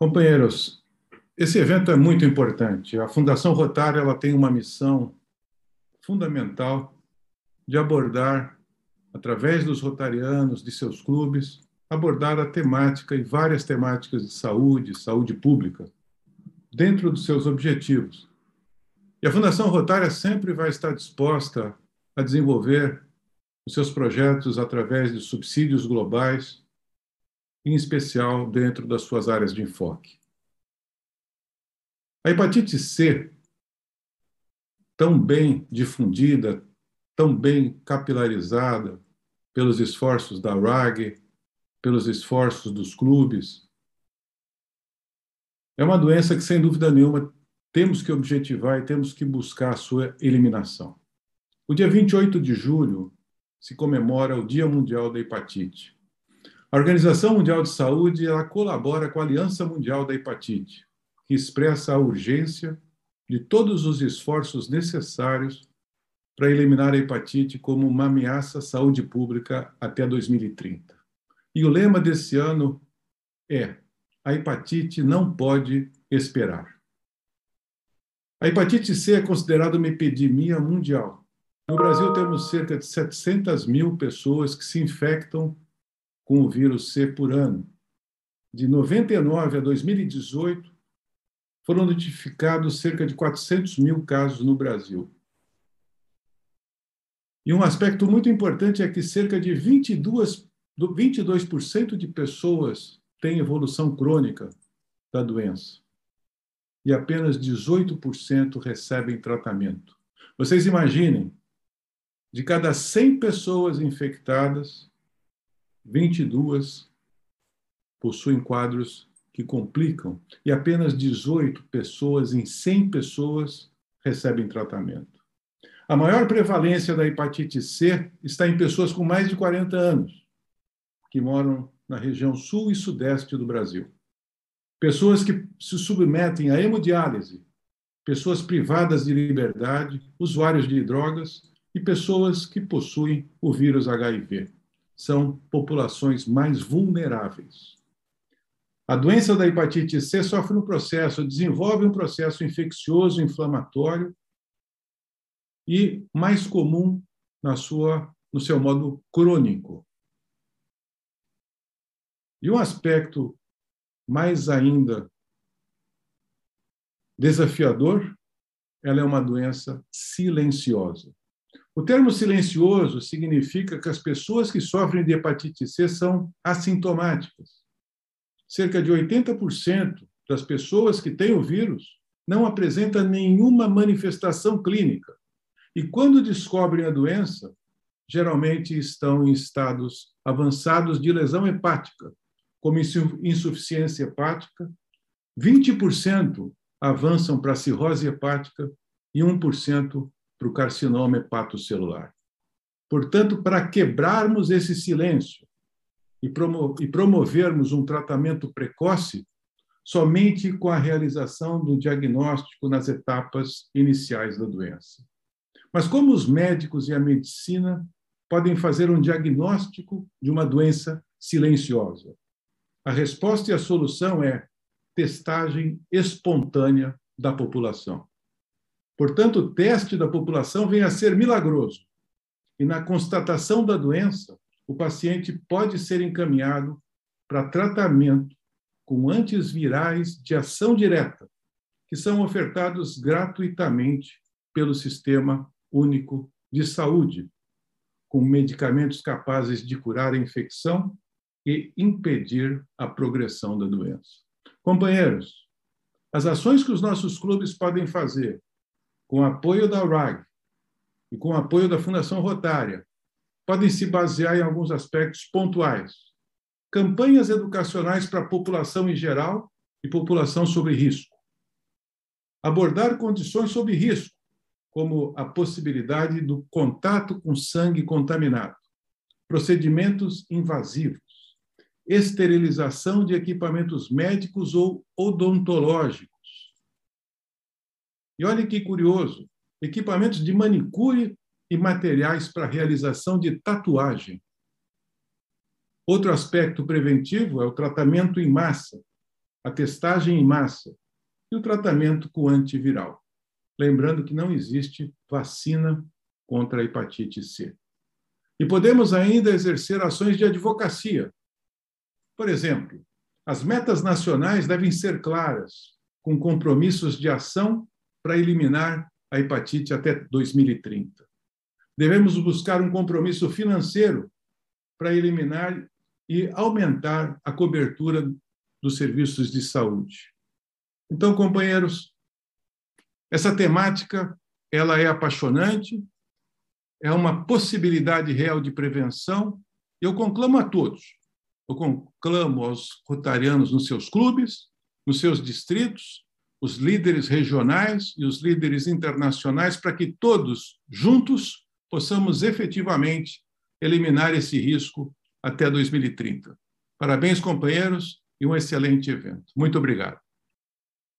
Companheiros, esse evento é muito importante. A Fundação Rotária ela tem uma missão fundamental de abordar, através dos rotarianos, de seus clubes, abordar a temática e várias temáticas de saúde, saúde pública, dentro dos seus objetivos. E a Fundação Rotária sempre vai estar disposta a desenvolver os seus projetos através de subsídios globais, em especial dentro das suas áreas de enfoque. A hepatite C, tão bem difundida, tão bem capilarizada pelos esforços da RAG, pelos esforços dos clubes, é uma doença que, sem dúvida nenhuma, temos que objetivar e temos que buscar a sua eliminação. O dia 28 de julho se comemora o Dia Mundial da Hepatite. A Organização Mundial de Saúde ela colabora com a Aliança Mundial da Hepatite, que expressa a urgência de todos os esforços necessários para eliminar a hepatite como uma ameaça à saúde pública até 2030. E o lema desse ano é: a hepatite não pode esperar. A hepatite C é considerada uma epidemia mundial. No Brasil, temos cerca de 700 mil pessoas que se infectam com o vírus C por ano. De 99 a 2018, foram notificados cerca de 400 mil casos no Brasil. E um aspecto muito importante é que cerca de 22, 22% de pessoas têm evolução crônica da doença e apenas 18% recebem tratamento. Vocês imaginem, de cada 100 pessoas infectadas, 22 possuem quadros que complicam e apenas 18 pessoas em 100 pessoas recebem tratamento. A maior prevalência da hepatite C está em pessoas com mais de 40 anos, que moram na região sul e sudeste do Brasil pessoas que se submetem à hemodiálise, pessoas privadas de liberdade, usuários de drogas e pessoas que possuem o vírus HIV. São populações mais vulneráveis. A doença da hepatite C sofre um processo, desenvolve um processo infeccioso inflamatório e mais comum na sua no seu modo crônico. E um aspecto mais ainda desafiador, ela é uma doença silenciosa. O termo silencioso significa que as pessoas que sofrem de hepatite C são assintomáticas. Cerca de 80% das pessoas que têm o vírus não apresentam nenhuma manifestação clínica. E quando descobrem a doença, geralmente estão em estados avançados de lesão hepática, como insuficiência hepática, 20% avançam para cirrose hepática e 1% para o carcinoma hepatocelular. Portanto, para quebrarmos esse silêncio e, promovermos um tratamento precoce, somente com a realização do diagnóstico nas etapas iniciais da doença. Mas como os médicos e a medicina podem fazer um diagnóstico de uma doença silenciosa? A resposta e a solução é testagem espontânea da população. Portanto, o teste da população vem a ser milagroso. E na constatação da doença, o paciente pode ser encaminhado para tratamento com antivirais de ação direta, que são ofertados gratuitamente pelo Sistema Único de Saúde, com medicamentos capazes de curar a infecção e impedir a progressão da doença. Companheiros, as ações que os nossos clubes podem fazer com apoio da RAG e com apoio da Fundação Rotária podem se basear em alguns aspectos pontuais. Campanhas educacionais para a população em geral e população sobre risco. Abordar condições sob risco, como a possibilidade do contato com sangue contaminado, procedimentos invasivos, esterilização de equipamentos médicos ou odontológicos. E olha que curioso, equipamentos de manicure e materiais para realização de tatuagem. Outro aspecto preventivo é o tratamento em massa, a testagem em massa e o tratamento com antiviral. Lembrando que não existe vacina contra a hepatite C. E podemos ainda exercer ações de advocacia. Por exemplo, as metas nacionais devem ser claras, com compromissos de ação para eliminar a hepatite até 2030. Devemos buscar um compromisso financeiro para eliminar e aumentar a cobertura dos serviços de saúde. Então, companheiros, essa temática ela é apaixonante, é uma possibilidade real de prevenção. Eu conclamo a todos, eu conclamo aos rotarianos nos seus clubes, nos seus distritos, os líderes regionais e os líderes internacionais, para que todos juntos possamos efetivamente eliminar esse risco até 2030. Parabéns, companheiros, e um excelente evento. Muito obrigado.